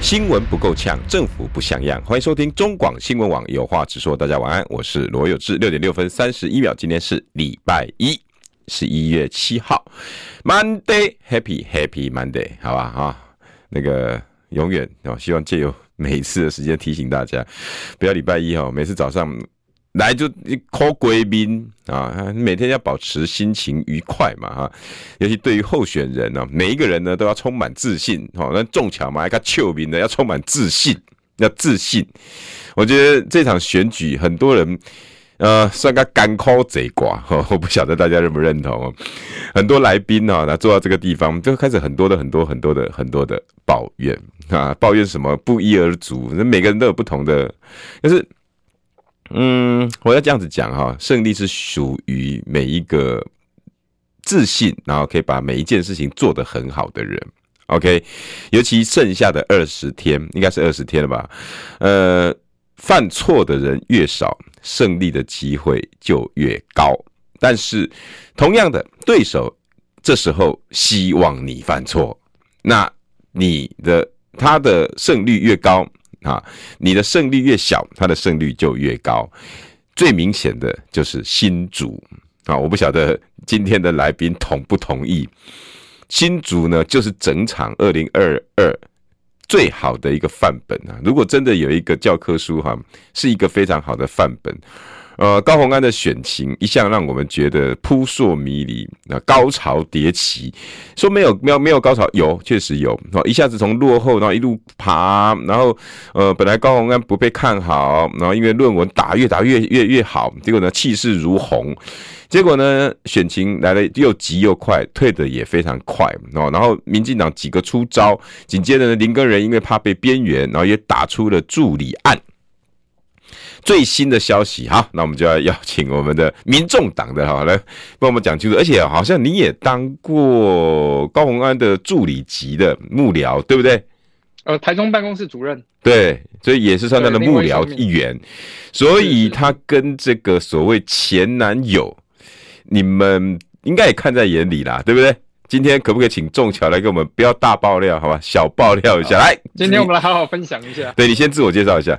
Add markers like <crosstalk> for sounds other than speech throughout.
新闻不够呛，政府不像样。欢迎收听中广新闻网有话直说。大家晚安，我是罗有志。六点六分三十一秒，今天是礼拜一，十一月七号，Monday，Happy Happy Monday，好吧啊，那个永远哦，希望借由每一次的时间提醒大家，不要礼拜一哦，每次早上。来就一 call 贵宾啊，每天要保持心情愉快嘛哈，尤其对于候选人呢，每一个人呢都要充满自信哈。那中奖嘛，还看丘名的要充满自信，要自信。我觉得这场选举很多人呃算个干 call 贼瓜哈，我不晓得大家认不认同。很多来宾啊，那坐到这个地方就开始很多的很多很多的很多的抱怨啊，抱怨什么不一而足，那每个人都有不同的，但是。嗯，我要这样子讲哈，胜利是属于每一个自信，然后可以把每一件事情做得很好的人。OK，尤其剩下的二十天，应该是二十天了吧？呃，犯错的人越少，胜利的机会就越高。但是，同样的对手，这时候希望你犯错，那你的他的胜率越高。啊，你的胜率越小，他的胜率就越高。最明显的就是新竹啊，我不晓得今天的来宾同不同意。新竹呢，就是整场二零二二最好的一个范本啊。如果真的有一个教科书哈，是一个非常好的范本。呃，高虹安的选情一向让我们觉得扑朔迷离，那高潮迭起。说没有没有没有高潮，有确实有。哦一下子从落后，然后一路爬，然后呃，本来高虹安不被看好，然后因为论文打越打越越越好，结果呢气势如虹，结果呢选情来的又急又快，退的也非常快哦。然后民进党几个出招，紧接着呢林根仁因为怕被边缘，然后也打出了助理案。最新的消息，哈，那我们就要邀请我们的民众党的哈来帮我们讲清楚。而且好像你也当过高鸿安的助理级的幕僚，对不对？呃，台中办公室主任。对，所以也是算他的幕僚一员。所以他跟这个所谓前男友，你们应该也看在眼里啦，对不对？今天可不可以请仲桥来给我们不要大爆料，好吧？小爆料一下，来，今天我们来好好分享一下。对，你先自我介绍一下。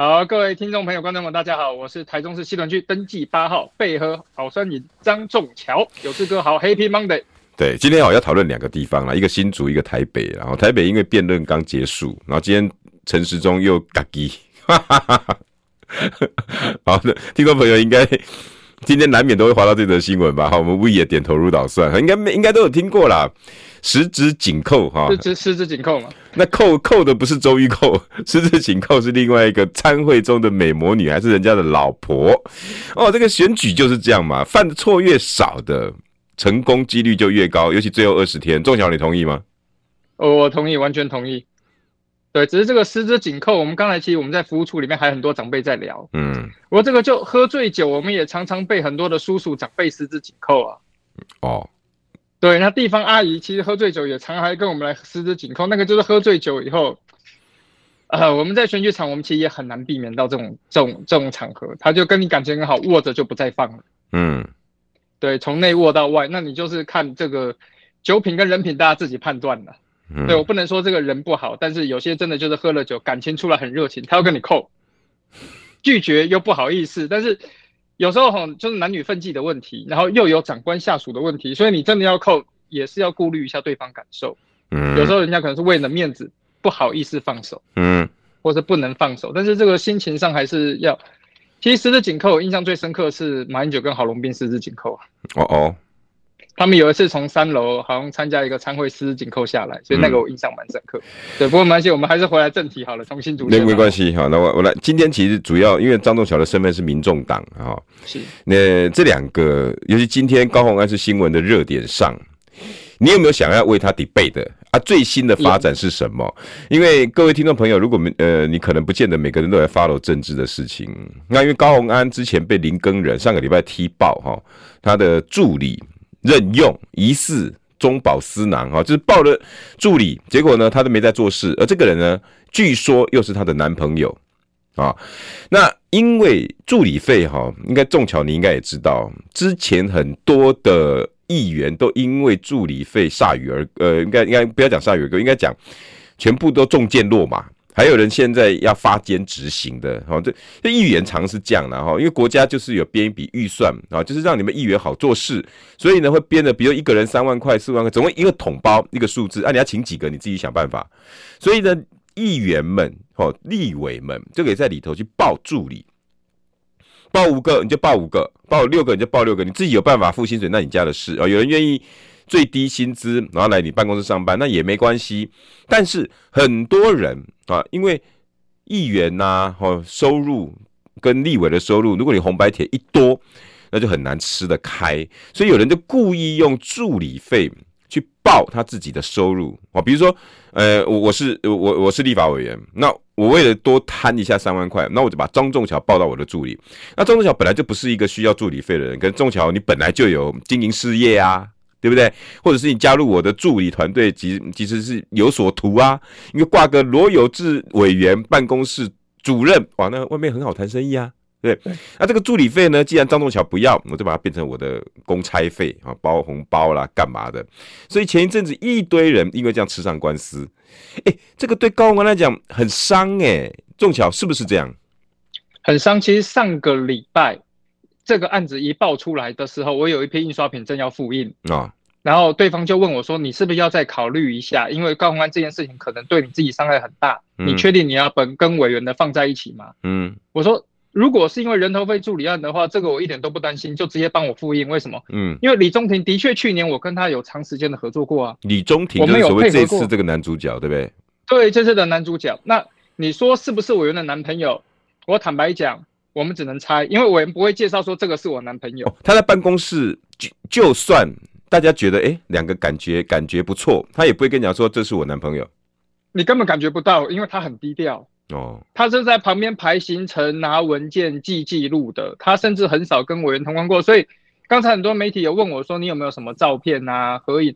好，各位听众朋友、观众们，大家好，我是台中市西屯区登记八号贝喝好酸饮张仲桥，有志哥好，Happy Monday。对，今天好要讨论两个地方啦，一个新竹，一个台北。然后台北因为辩论刚结束，然后今天陈时中又嘎叽，哈哈哈哈。好的，听众朋友应该今天难免都会滑到这则新闻吧？好，我们 V 也点头如捣蒜，应该没应该都有听过啦。十指紧扣哈，十指十指紧扣嘛？那扣扣的不是周玉扣，<laughs> 十指紧扣是另外一个参会中的美魔女，还是人家的老婆？哦，这个选举就是这样嘛，犯的错越少的，成功几率就越高，尤其最后二十天。仲小，你同意吗？哦，我同意，完全同意。对，只是这个十指紧扣，我们刚才其实我们在服务处里面还有很多长辈在聊。嗯，我这个就喝醉酒，我们也常常被很多的叔叔长辈十指紧扣啊。哦。对，那地方阿姨其实喝醉酒也常常跟我们来十指紧扣，那个就是喝醉酒以后，呃，我们在选举场，我们其实也很难避免到这种这种这种场合，他就跟你感情很好，握着就不再放了。嗯，对，从内握到外，那你就是看这个酒品跟人品，大家自己判断了。嗯，对，我不能说这个人不好，但是有些真的就是喝了酒，感情出来很热情，他要跟你扣，拒绝又不好意思，但是。有时候哈，就是男女分际的问题，然后又有长官下属的问题，所以你真的要扣，也是要顾虑一下对方感受。嗯，有时候人家可能是为了面子，不好意思放手，嗯，或者不能放手，但是这个心情上还是要。其实十指紧扣，印象最深刻是马英九跟郝龙斌十指紧扣啊。哦哦。他们有一次从三楼好像参加一个参会，十指紧扣下来，所以那个我印象蛮深刻。嗯、对，不过没关系，我们还是回来正题好了，重新主持。没没关系，好，那我我来。今天其实主要因为张仲桥的身份是民众党啊，是。那这两个，尤其今天高鸿安是新闻的热点上，你有没有想要为他 debate 的啊，最新的发展是什么？因为各位听众朋友，如果没呃，你可能不见得每个人都来 follow 政治的事情。那因为高鸿安之前被林根仁上个礼拜踢爆哈，他的助理任用疑似中饱私囊哈，就是报了助理，结果呢他都没在做事，而这个人呢，据说又是他的男朋友啊。那因为助理费哈，应该仲乔你应该也知道，之前很多的。议员都因为助理费鎩羽而，呃，应该应该不要讲鎩羽而歌，应该讲全部都中箭落马。还有人现在要发监执行的，哈，这这议员常是这样的哈，因为国家就是有编一笔预算啊，就是让你们议员好做事，所以呢会编的，比如一个人三万块、四万块，总共一个统包一个数字，啊，你要请几个你自己想办法。所以呢，议员们、哦，立委们就可以在里头去报助理。报五个你就报五个，报六个你就报六个，你自己有办法付薪水，那你家的事啊。有人愿意最低薪资，然后来你办公室上班，那也没关系。但是很多人啊，因为议员呐、啊，哦，收入跟立委的收入，如果你红白帖一多，那就很难吃得开。所以有人就故意用助理费去报他自己的收入啊，比如说，呃，我我是我我是立法委员，那。我为了多贪一下三万块，那我就把张仲桥报到我的助理。那张仲桥本来就不是一个需要助理费的人，跟仲桥你本来就有经营事业啊，对不对？或者是你加入我的助理团队，其其实是有所图啊。因为挂个罗有志委员办公室主任，哇，那外面很好谈生意啊。对，那这个助理费呢？既然张仲桥不要，我就把它变成我的公差费啊，包红包啦，干嘛的？所以前一阵子一堆人因为这样吃上官司，哎，这个对高虹安来讲很伤哎。仲桥是不是这样？很伤。其实上个礼拜这个案子一爆出来的时候，我有一批印刷品正要复印啊，哦、然后对方就问我说：“你是不是要再考虑一下？因为高虹安这件事情可能对你自己伤害很大，嗯、你确定你要本跟委员的放在一起吗？”嗯，我说。如果是因为人头费助理案的话，这个我一点都不担心，就直接帮我复印。为什么？嗯，因为李中庭的确去年我跟他有长时间的合作过啊。李中庭就是所谓这次这个男主角，对不对？对，这次的男主角。那你说是不是委员的男朋友？我坦白讲，我们只能猜，因为委员不会介绍说这个是我男朋友。哦，他在办公室就就算大家觉得哎，两个感觉感觉不错，他也不会跟你讲说这是我男朋友。你根本感觉不到，因为他很低调。哦，他是在旁边排行程、拿文件、记记录的。他甚至很少跟委员同框过，所以刚才很多媒体有问我说：“你有没有什么照片啊、合影？”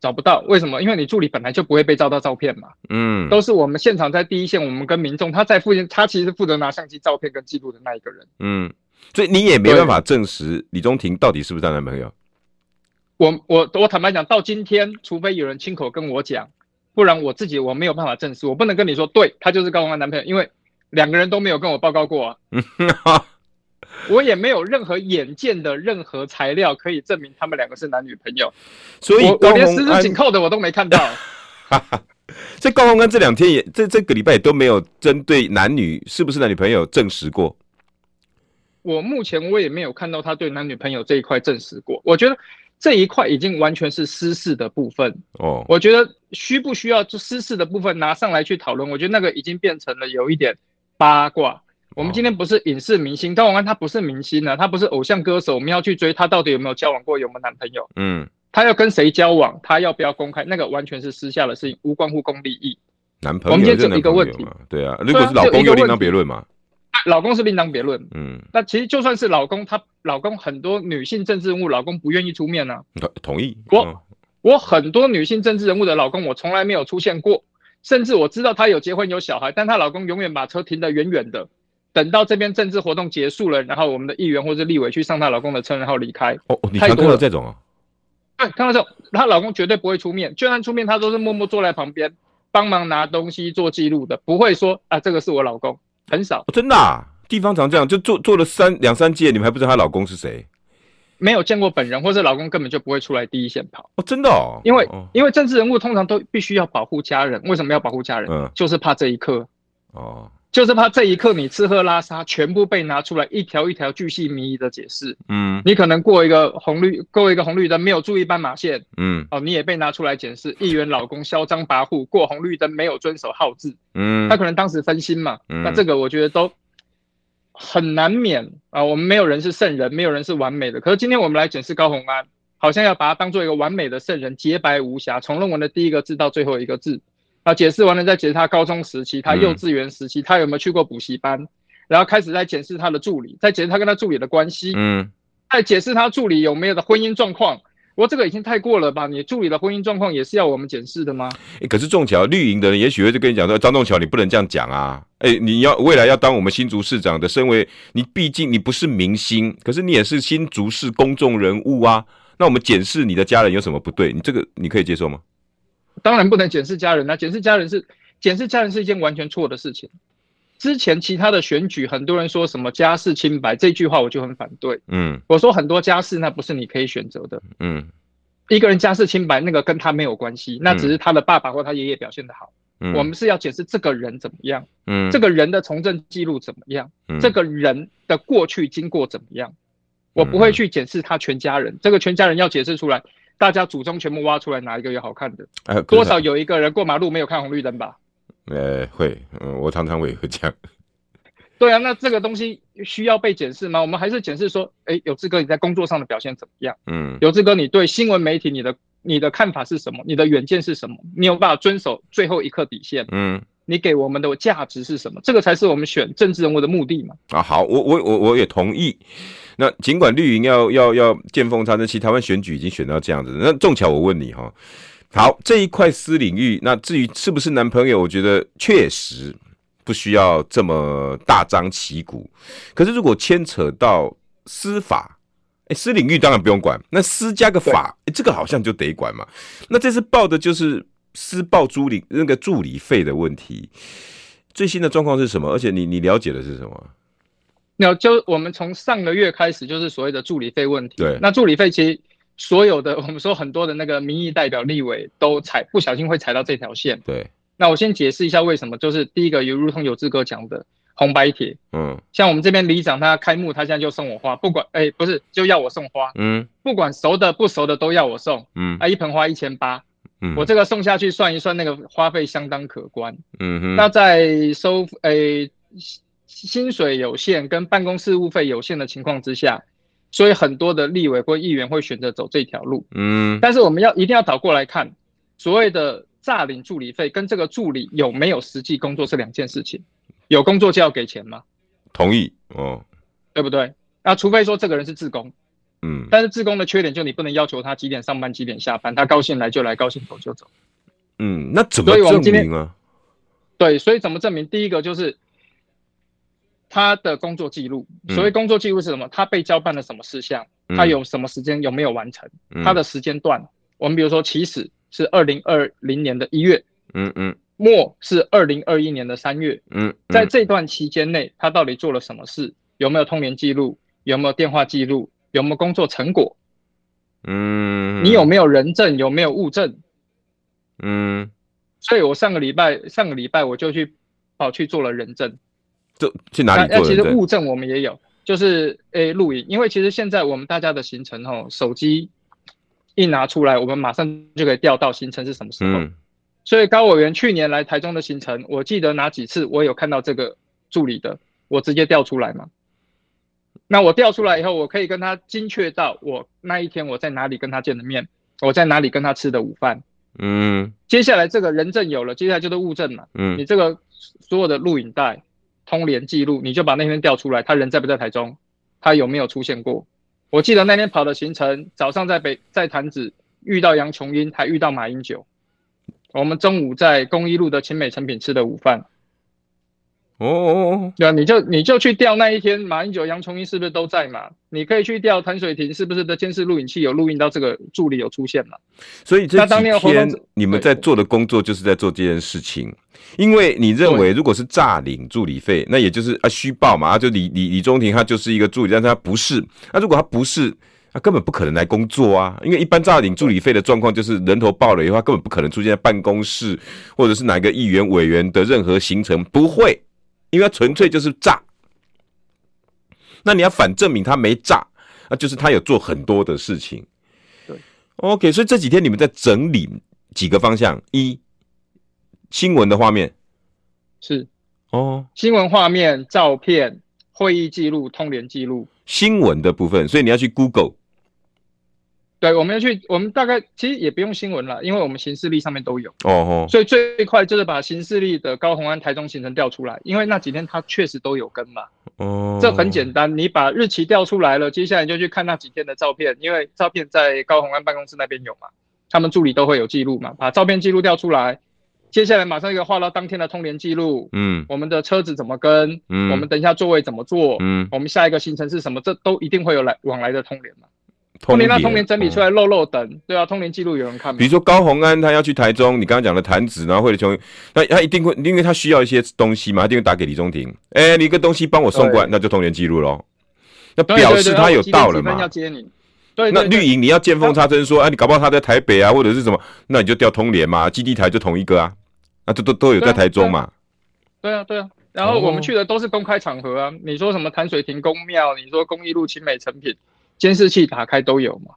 找不到，为什么？因为你助理本来就不会被照到照片嘛。嗯，都是我们现场在第一线，我们跟民众，他在附近，他其实负责拿相机照片跟记录的那一个人。嗯，所以你也没办法证实李宗廷到底是不是他男朋友。我我我坦白讲，到今天，除非有人亲口跟我讲。不然我自己我没有办法证实，我不能跟你说，对，他就是高虹安男朋友，因为两个人都没有跟我报告过啊，<laughs> <laughs> 我也没有任何眼见的任何材料可以证明他们两个是男女朋友，所以我，我连十指紧扣的我都没看到。<laughs> 这高宏安这两天也这这个礼拜也都没有针对男女是不是男女朋友证实过。我目前我也没有看到他对男女朋友这一块证实过，我觉得。这一块已经完全是私事的部分哦，我觉得需不需要就私事的部分拿上来去讨论？我觉得那个已经变成了有一点八卦。我们今天不是影视明星，高虹安他不是明星呢，他不是偶像歌手，我们要去追他到底有没有交往过，有没有男朋友？嗯，他要跟谁交往，他要不要公开？那个完全是私下的事情，无关乎公利益。男朋友，我们今天只有一个问题，对啊，如果是老公又另当别论嘛。老公是另当别论，嗯，那其实就算是老公，他老公很多女性政治人物，老公不愿意出面呢、啊。同意。我、嗯、我很多女性政治人物的老公，我从来没有出现过，甚至我知道她有结婚有小孩，但她老公永远把车停得远远的，等到这边政治活动结束了，然后我们的议员或者立委去上她老公的车，然后离开。哦，你看到这种啊？对，看到这种，她老公绝对不会出面，就算出面，她都是默默坐在旁边帮忙拿东西做记录的，不会说啊，这个是我老公。很少，哦、真的啊，地方常这样，就做做了三两三届，你们还不知道她老公是谁？没有见过本人，或者老公根本就不会出来第一线跑。哦，真的哦，因为、哦、因为政治人物通常都必须要保护家人，为什么要保护家人？嗯，就是怕这一刻。哦。就是怕这一刻你吃喝拉撒全部被拿出来一条一条巨细靡遗的解释。嗯，你可能过一个红绿过一个红绿灯没有注意斑马线。嗯，哦，你也被拿出来检视。议员老公嚣张跋扈过红绿灯没有遵守号志。嗯，他可能当时分心嘛。嗯，那这个我觉得都很难免啊。我们没有人是圣人，没有人是完美的。可是今天我们来检视高虹安，好像要把他当做一个完美的圣人，洁白无瑕，从论文的第一个字到最后一个字。啊，解释完了再解释他高中时期、他幼稚园时期、嗯、他有没有去过补习班，然后开始在检视他的助理，再解释他跟他助理的关系，嗯，再解释他助理有没有的婚姻状况。我这个已经太过了吧？你助理的婚姻状况也是要我们检视的吗？欸、可是仲桥绿营的人也许会就跟你讲说，张仲桥你不能这样讲啊！哎、欸，你要未来要当我们新竹市长的，身为你毕竟你不是明星，可是你也是新竹市公众人物啊。那我们检视你的家人有什么不对？你这个你可以接受吗？当然不能检视家人啊！检视家人是检视家人是一件完全错的事情。之前其他的选举，很多人说什么家世清白，这句话我就很反对。嗯，我说很多家世那不是你可以选择的。嗯，一个人家世清白，那个跟他没有关系，那只是他的爸爸或他爷爷表现的好。嗯，我们是要检视这个人怎么样。嗯，这个人的从政记录怎么样？嗯，这个人的过去经过怎么样？我不会去检视他全家人，这个全家人要解释出来。大家祖宗全部挖出来，哪一个有好看的？呃、多少有一个人过马路没有看红绿灯吧？呃，会，嗯，我常常会会这样。对啊，那这个东西需要被检视吗？我们还是检视说，哎，有志哥你在工作上的表现怎么样？嗯，有志哥你对新闻媒体你的你的看法是什么？你的远见是什么？你有办法遵守最后一刻底线？嗯，你给我们的价值是什么？这个才是我们选政治人物的目的嘛。啊，好，我我我我也同意。那尽管绿营要要要见缝插针，其实台湾选举已经选到这样子。那仲巧，我问你哈，好，这一块私领域，那至于是不是男朋友，我觉得确实不需要这么大张旗鼓。可是如果牵扯到司法，哎，私领域当然不用管，那私加个法，哎，这个好像就得管嘛。那这次报的就是私报助理那个助理费的问题，最新的状况是什么？而且你你了解的是什么？那就我们从上个月开始，就是所谓的助理费问题。对，那助理费其实所有的我们说很多的那个民意代表、立委都踩不小心会踩到这条线。对，那我先解释一下为什么，就是第一个，有如同有志哥讲的红白帖。嗯，像我们这边里长他开幕，他现在就送我花，不管哎、欸、不是就要我送花。嗯，不管熟的不熟的都要我送。嗯，啊一盆花一千八。嗯，我这个送下去算一算，那个花费相当可观。嗯哼，那在收诶。欸薪水有限跟办公事务费有限的情况之下，所以很多的立委或议员会选择走这条路。嗯，但是我们要一定要倒过来看，所谓的诈领助理费跟这个助理有没有实际工作是两件事情。有工作就要给钱吗？同意哦，对不对？那除非说这个人是自工，嗯，但是志工的缺点就你不能要求他几点上班几点下班，他高兴来就来，高兴走就走。嗯，那怎么证明啊？对，所以怎么证明？第一个就是。他的工作记录，所谓工作记录是什么？嗯、他被交办了什么事项？他有什么时间有没有完成？嗯、他的时间段，我们比如说起始是二零二零年的一月，嗯嗯，末是二零二一年的三月，嗯，在这段期间内，他到底做了什么事？有没有通联记录？有没有电话记录？有没有工作成果？嗯，你有没有人证？有没有物证？嗯，所以我上个礼拜上个礼拜我就去跑去做了人证。就去哪里做？那其实物证我们也有，就是诶录影，因为其实现在我们大家的行程哦，手机一拿出来，我们马上就可以调到行程是什么时候。嗯、所以高委员去年来台中的行程，我记得哪几次我有看到这个助理的，我直接调出来嘛。那我调出来以后，我可以跟他精确到我那一天我在哪里跟他见的面，我在哪里跟他吃的午饭。嗯，接下来这个人证有了，接下来就是物证嘛。嗯，你这个所有的录影带。通联记录，你就把那天调出来，他人在不在台中？他有没有出现过？我记得那天跑的行程，早上在北在潭子遇到杨琼英，还遇到马英九。我们中午在公益路的清美成品吃的午饭。哦哦哦，对啊，你就你就去调那一天，马英九、杨崇英是不是都在嘛？你可以去调谭水婷是不是的监视录影器有录音到这个助理有出现嘛？所以这几天你们在做的工作就是在做这件事情，因为你认为如果是诈领助理费，那也就是啊虚报嘛，啊就李李李中庭他就是一个助理，但是他不是。那如果他不是，他根本不可能来工作啊，因为一般诈领助理费的状况就是人头报了以后，他根本不可能出现在办公室或者是哪个议员委员的任何行程，不会。因为他纯粹就是诈，那你要反证明他没诈，那就是他有做很多的事情。对，OK，所以这几天你们在整理几个方向：一、新闻的画面是哦，新闻画面、照片、会议记录、通联记录。新闻的部分，所以你要去 Google。对，我们要去，我们大概其实也不用新闻了，因为我们行事历上面都有。哦哦。所以最快就是把行事历的高虹安台中行程调出来，因为那几天他确实都有跟嘛。哦。这很简单，你把日期调出来了，接下来就去看那几天的照片，因为照片在高虹安办公室那边有嘛，他们助理都会有记录嘛，把照片记录调出来，接下来马上一个画到当天的通联记录。嗯。我们的车子怎么跟？嗯。我们等一下座位怎么坐？嗯。我们下一个行程是什么？这都一定会有来往来的通联嘛。通联那通联整理出来漏漏等，对啊，通联记录有人看吗？比如说高洪安他要去台中，你刚刚讲的潭子，然后或者从，那他一定会，因为他需要一些东西嘛，他一定会打给李中庭，哎、欸，你一个东西帮我送过来，那就通联记录喽。那表示他有到了嘛？要接你。对，那绿营你要见缝插针说，哎、啊，你搞不好他在台北啊，或者是什么，那你就调通联嘛，基地台就同一个啊，那都都都有在台中嘛。对啊，对啊。然后我们去的都是公开场合啊，你说什么潭水亭公庙，你说公益路清美成品，监视器打开都有嘛。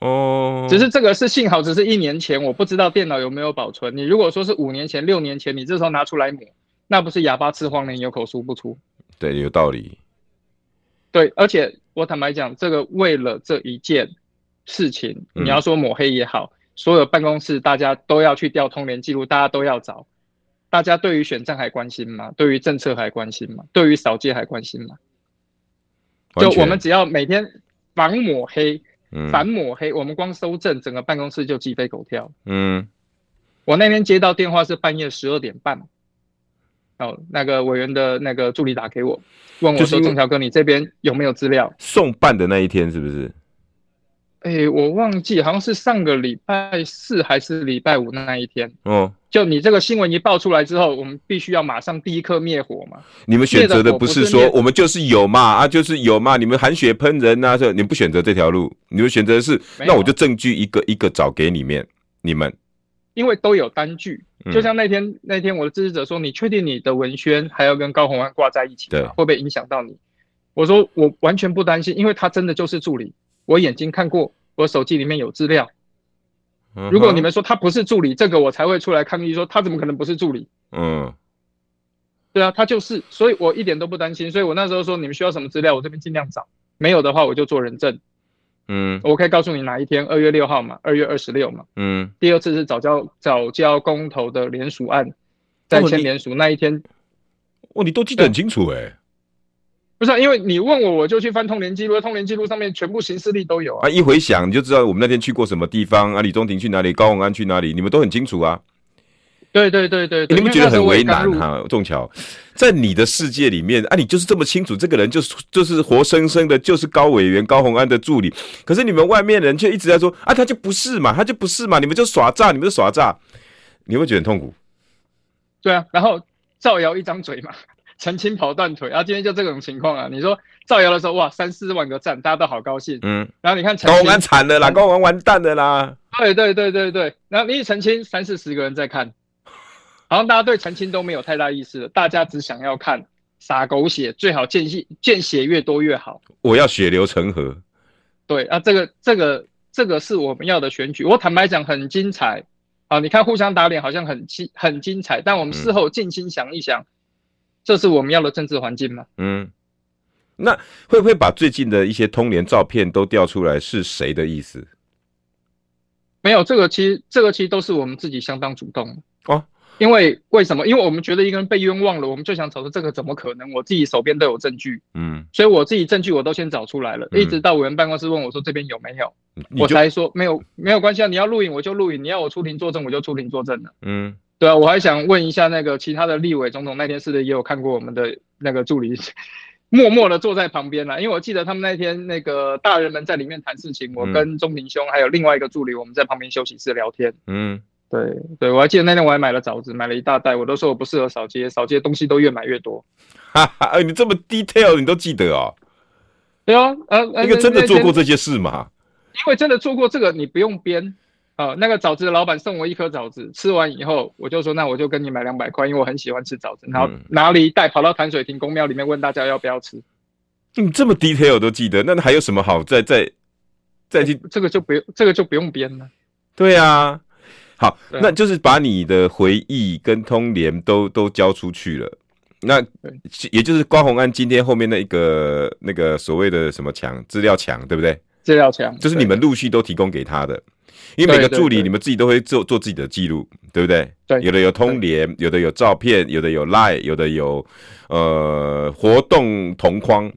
哦，只是这个是幸好，只是一年前，我不知道电脑有没有保存。你如果说是五年前、六年前，你这时候拿出来抹，那不是哑巴吃黄连，有口说不出。对，有道理。对，而且我坦白讲，这个为了这一件事情，你要说抹黑也好，嗯、所有办公室大家都要去调通联记录，大家都要找。大家对于选战还关心吗？对于政策还关心吗？对于扫街还关心吗？就我们只要每天防抹黑。反抹黑，我们光搜证，整个办公室就鸡飞狗跳。嗯，我那天接到电话是半夜十二点半，哦，那个委员的那个助理打给我，问我说：“郑桥哥，你这边有没有资料？”送办的那一天是不是？哎、欸，我忘记，好像是上个礼拜四还是礼拜五那一天。哦，就你这个新闻一爆出来之后，我们必须要马上第一刻灭火嘛。你们选择的不是说我们就是有嘛啊，就是有嘛，你们含血喷人呐、啊，这你们不选择这条路，你们选择的是那我就证据一个一个找给你们，你们，因为都有单据，就像那天、嗯、那天我的支持者说，你确定你的文宣还要跟高红安挂在一起吗？会不会影响到你？我说我完全不担心，因为他真的就是助理。我眼睛看过，我手机里面有资料。如果你们说他不是助理，这个我才会出来抗议，说他怎么可能不是助理？嗯，对啊，他就是，所以我一点都不担心。所以我那时候说，你们需要什么资料，我这边尽量找。没有的话，我就做人证。嗯，我可以告诉你哪一天，二月六号嘛，二月二十六嘛。嗯，第二次是早教早教公投的联署案，在签联署那一天。哦，你都记得很清楚哎、欸。不是、啊，因为你问我，我就去翻通联记录，通联记录上面全部行事历都有啊。啊，一回想你就知道我们那天去过什么地方啊，李中庭去哪里，高宏安去哪里，你们都很清楚啊。对对对对，你们觉得很为难哈？仲桥，在你的世界里面啊，你就是这么清楚，这个人就是就是活生生的，就是高委员高宏安的助理。可是你们外面人却一直在说啊，他就不是嘛，他就不是嘛，你们就耍诈，你们就耍诈，你会觉得很痛苦。对啊，然后造谣一张嘴嘛。澄清跑断腿，然后今天就这种情况啊！你说造谣的时候，哇，三四万个赞，大家都好高兴。嗯，然后你看高虹安惨了啦，高虹安完蛋了啦。对对对对对，然后你一澄清，三四十个人在看，好像大家对澄清都没有太大意思了，大家只想要看撒狗血，最好见血见血越多越好。我要血流成河。对啊，这个这个这个是我们要的选举。我坦白讲，很精彩啊！你看互相打脸，好像很精很精彩，但我们事后静心想一想。嗯这是我们要的政治环境吗？嗯，那会不会把最近的一些通联照片都调出来？是谁的意思？没有，这个其实这个其实都是我们自己相当主动哦。因为为什么？因为我们觉得一个人被冤枉了，我们就想找出这个怎么可能？我自己手边都有证据，嗯，所以我自己证据我都先找出来了，嗯、一直到委员办公室问我说这边有没有，我才说没有，没有关系啊，你要录影我就录影，你要我出庭作证我就出庭作证了，嗯。对啊，我还想问一下那个其他的立委总统，那天是不是也有看过我们的那个助理，<laughs> 默默的坐在旁边了？因为我记得他们那天那个大人们在里面谈事情，我跟中庭兄还有另外一个助理，我们在旁边休息室聊天。嗯，对对，我还记得那天我还买了枣子，买了一大袋，我都说我不适合扫街，扫街东西都越买越多。<laughs> 哈哈，哎，你这么 detail，你都记得哦？对啊，呃，因为真的做过这些事嘛？因为真的做过这个，你不用编。哦，那个枣子的老板送我一颗枣子，吃完以后我就说，那我就跟你买两百块，因为我很喜欢吃枣子。然后拿了一袋跑到潭水亭公庙里面问大家要不要吃。你这么 detail 都记得，那还有什么好再再再去？这个就不用，这个就不用编了。对啊，好，那就是把你的回忆跟通联都都交出去了。那也就是关宏安今天后面那一个那个所谓的什么墙资料墙，对不对？资料墙，就是你们陆续都提供给他的，因为每个助理你们自己都会做做自己的记录，对不对？对，有的有通联，有的有照片，有的有 Line，有的有呃活动同框，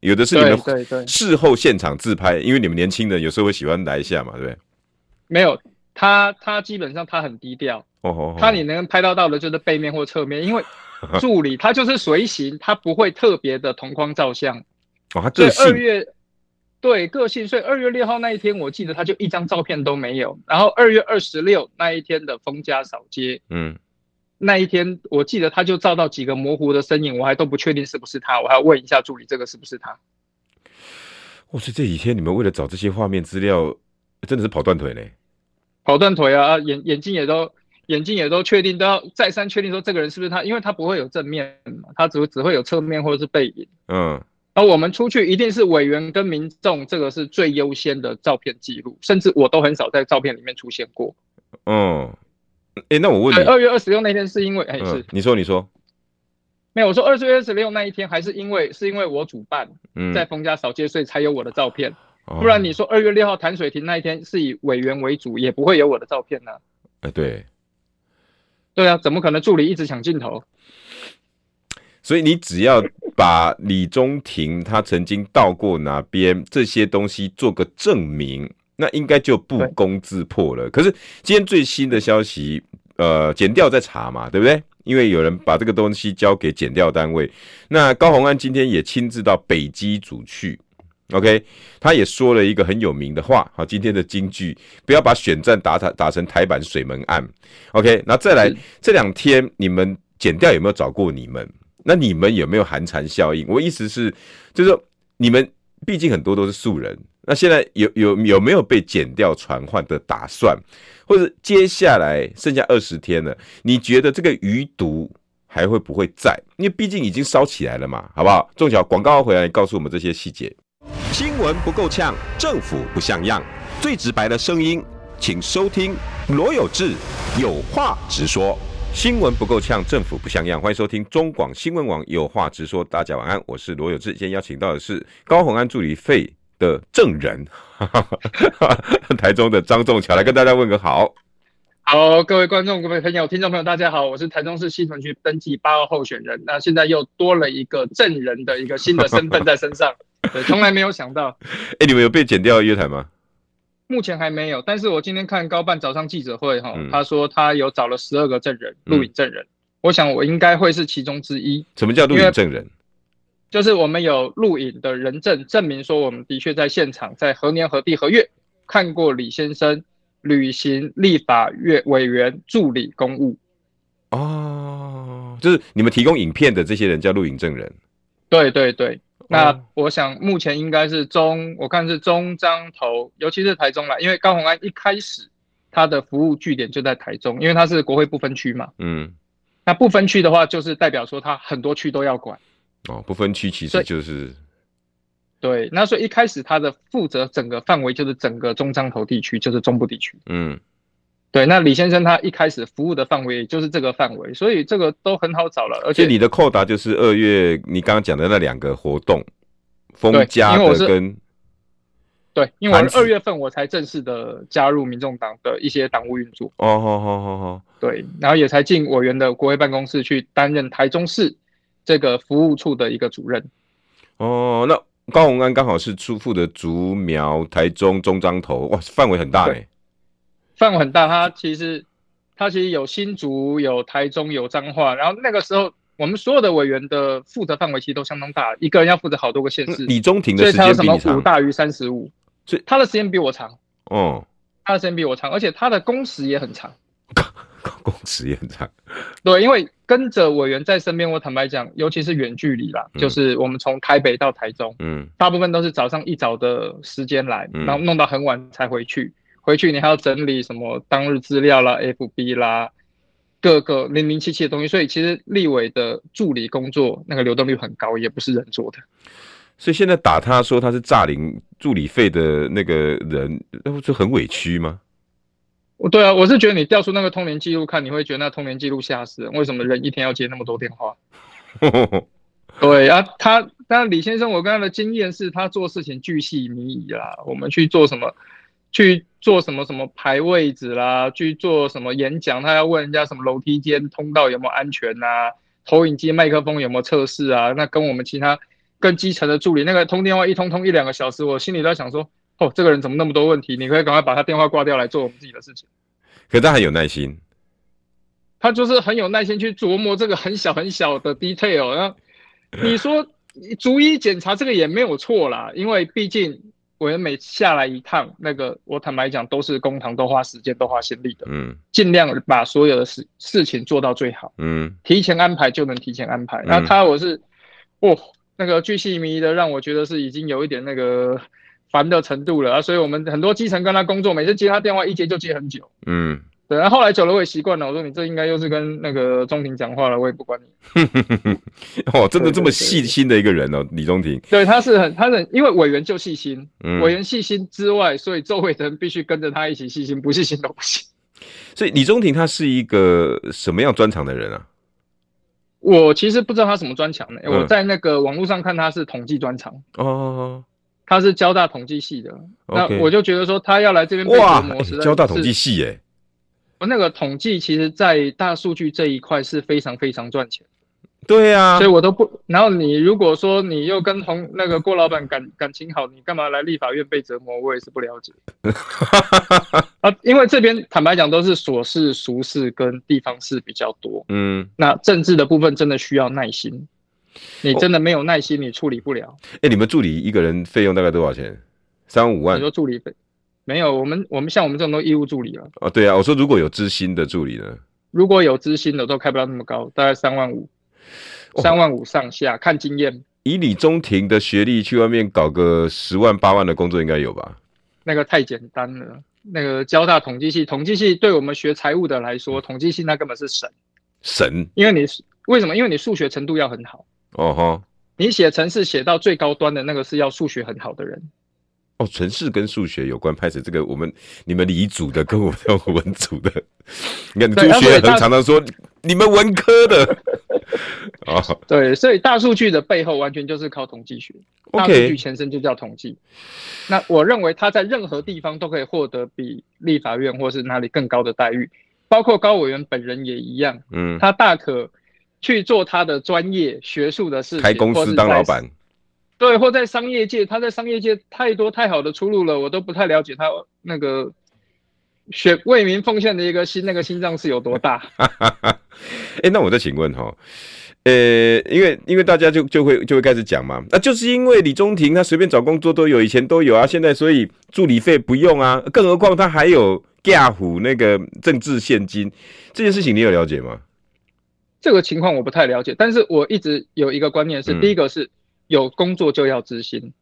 有的是你们事后现场自拍，因为你们年轻人有时候会喜欢来一下嘛，对不对？没有，他他基本上他很低调，哦哦，他你能拍到到的就是背面或侧面，因为 <laughs> 助理他就是随行，他不会特别的同框照相。哦，他个性。二月对个性，所以二月六号那一天，我记得他就一张照片都没有。然后二月二十六那一天的封家扫街，嗯，那一天我记得他就照到几个模糊的身影，我还都不确定是不是他，我还要问一下助理这个是不是他。哇塞，这几天你们为了找这些画面资料，真的是跑断腿嘞！跑断腿啊！眼眼睛也都眼睛也都确定，都要再三确定说这个人是不是他，因为他不会有正面嘛，他只会只会有侧面或者是背影，嗯。然后我们出去一定是委员跟民众，这个是最优先的照片记录，甚至我都很少在照片里面出现过。嗯，哎，那我问你，二月二十六那天是因为，哎，是、嗯、你说你说，没有，我说二月二十六那一天还是因为是因为我主办，在封家扫街，所以才有我的照片。嗯、不然你说二月六号潭水亭那一天是以委员为主，也不会有我的照片呢、啊。哎，对，对啊，怎么可能助理一直抢镜头？所以你只要把李中庭他曾经到过哪边这些东西做个证明，那应该就不攻自破了。可是今天最新的消息，呃，检调在查嘛，对不对？因为有人把这个东西交给检调单位。那高虹安今天也亲自到北基组去，OK，他也说了一个很有名的话，好，今天的金句，不要把选战打打打成台版水门案，OK，那再来这两天你们检调有没有找过你们？那你们有没有寒蝉效应？我意思是，就是说你们毕竟很多都是素人，那现在有有有没有被检调传唤的打算？或者接下来剩下二十天了，你觉得这个余毒还会不会在？因为毕竟已经烧起来了嘛，好不好？仲小广告回来告诉我们这些细节。新闻不够呛，政府不像样，最直白的声音，请收听罗有志有话直说。新闻不够呛，政府不像样。欢迎收听中广新闻网，有话直说。大家晚安，我是罗有志。今天邀请到的是高虹安助理费的证人，<laughs> 台中的张仲桥来跟大家问个好。好，各位观众、各位朋友、听众朋友，大家好，我是台中市西屯区登记八号候选人。那现在又多了一个证人的一个新的身份在身上，对，从来没有想到。哎、欸，你们有被剪掉约谈吗？目前还没有，但是我今天看高办早上记者会哈，他说他有找了十二个证人，录影证人，我想我应该会是其中之一。什么叫录影证人？就是我们有录影的人证，证明说我们的确在现场，在何年何地何月看过李先生履行立法院委员助理公务。哦，就是你们提供影片的这些人叫录影证人。对对对。那我想目前应该是中，我看是中彰投，尤其是台中啦，因为高鸿安一开始他的服务据点就在台中，因为他是国会不分区嘛。嗯。那不分区的话，就是代表说他很多区都要管。哦，不分区其实就是。对，那所以一开始他的负责整个范围就是整个中彰投地区，就是中部地区。嗯。对，那李先生他一开始服务的范围就是这个范围，所以这个都很好找了。而且你的扣答就是二月你刚刚讲的那两个活动，封家的跟对，因为二月份我才正式的加入民众党的一些党务运作。哦，好好好好。对，然后也才进委员的国会办公室去担任台中市这个服务处的一个主任。哦，那高虹安刚好是出负的竹苗、台中、中彰投，哇，范围很大哎。范围很大，它其实它其实有新竹、有台中、有彰化，然后那个时候我们所有的委员的负责范围其实都相当大，一个人要负责好多个县市。李中庭的时间比你长，所以他有什么五大于三十五，所以他的时间比我长。哦，他的时间比我长，而且他的工时也很长。<laughs> 工时也很长。对，因为跟着委员在身边，我坦白讲，尤其是远距离啦，嗯、就是我们从台北到台中，嗯，大部分都是早上一早的时间来，嗯、然后弄到很晚才回去。回去你还要整理什么当日资料啦、FB 啦，各个零零七七的东西，所以其实立委的助理工作那个流动率很高，也不是人做的。所以现在打他说他是诈领助理费的那个人，那不就很委屈吗？我对啊，我是觉得你调出那个通联记录看，你会觉得那通联记录吓死人。为什么人一天要接那么多电话？<laughs> 对啊，他但李先生，我跟他的经验是他做事情巨细靡遗啦。我们去做什么，去做什么什么排位置啦，去做什么演讲，他要问人家什么楼梯间通道有没有安全啊，投影机麦克风有没有测试啊？那跟我们其他更基层的助理，那个通电话一通通一两个小时，我心里都在想说，哦，这个人怎么那么多问题？你可以赶快把他电话挂掉来做我们自己的事情。可他很有耐心。他就是很有耐心去琢磨这个很小很小的 detail，然后你说逐一检查这个也没有错啦，因为毕竟我们每下来一趟，那个我坦白讲都是公堂，都花时间，都花心力的，嗯，尽量把所有的事事情做到最好，嗯，提前安排就能提前安排。那他我是，哦，那个巨细迷的，让我觉得是已经有一点那个烦的程度了啊，所以我们很多基层跟他工作，每次接他电话一接就接很久，嗯。对，然后后来久了我也习惯了。我说你这应该又是跟那个钟庭讲话了，我也不管你。<laughs> 哦，真的这么细心的一个人哦，李中庭。对，他是很，他是因为委员就细心，嗯、委员细心之外，所以周围的人必须跟着他一起细心，不细心都不行。<laughs> 所以李中庭他是一个什么样专长的人啊？我其实不知道他什么专长呢。嗯、我在那个网络上看他是统计专长哦，他是交大统计系的。那我就觉得说他要来这边被折磨，是交大统计系耶。那个统计其实，在大数据这一块是非常非常赚钱。对啊，所以我都不。然后你如果说你又跟同那个郭老板感感情好，你干嘛来立法院被折磨？我也是不了解。<laughs> 啊，因为这边坦白讲都是琐事、俗事跟地方事比较多。嗯，那政治的部分真的需要耐心。你真的没有耐心，你处理不了。哎、哦欸，你们助理一个人费用大概多少钱？三五万。你说助理费？没有，我们我们像我们这种都义务助理了。哦，对啊，我说如果有资薪的助理呢？如果有资薪的都开不到那么高，大概三万五，三万五上下，哦、看经验。以李中庭的学历去外面搞个十万八万的工作应该有吧？那个太简单了。那个交大统计系，统计系对我们学财务的来说，统计系那根本是神神。因为你为什么？因为你数学程度要很好。哦吼。你写程式写到最高端的那个是要数学很好的人。哦，纯是跟数学有关，拍摄这个我们你们理组的跟我们文组的，你看你数学很常常说你们文科的，哦，对，所以大数据的背后完全就是靠统计学，大数据前身就叫统计。那我认为他在任何地方都可以获得比立法院或是哪里更高的待遇，包括高委员本人也一样，嗯，他大可去做他的专业学术的事情，开公司当老板。对，或在商业界，他在商业界太多太好的出路了，我都不太了解他那个选为民奉献的一个心，那个心脏是有多大？哎、欸，那我再请问哈，呃、欸，因为因为大家就就会就会开始讲嘛，那、啊、就是因为李中庭他随便找工作都有，以前都有啊，现在所以助理费不用啊，更何况他还有嫁虎那个政治献金，这件事情你有了解吗？这个情况我不太了解，但是我一直有一个观念是，嗯、第一个是。有工作就要支薪，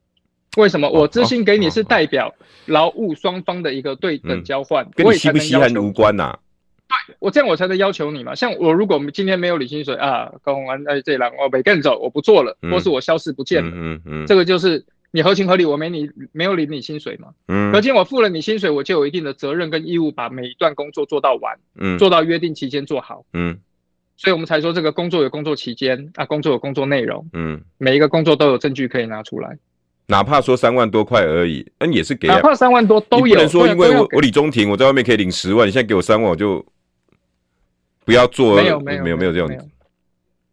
为什么？我支薪给你是代表劳务双方的一个对等交换，跟你稀不稀罕无关呐。对，我这样我才能要求你嘛。像我如果今天没有领薪水啊，高虹安哎这栏我没跟走，我不做了，或是我消失不见了，嗯嗯，这个就是你合情合理，我没你没有领你薪水嘛，嗯，而且我付了你薪水，我就有一定的责任跟义务把每一段工作做到完，嗯，做到约定期间做好，嗯。所以我们才说这个工作有工作期间啊，工作有工作内容，嗯，每一个工作都有证据可以拿出来，哪怕说三万多块而已，嗯，也是给，哪怕三万多都有。不能说因为我我李中庭我在外面可以领十万，你现在给我三万我就不要做，没有没有没有没有这样子。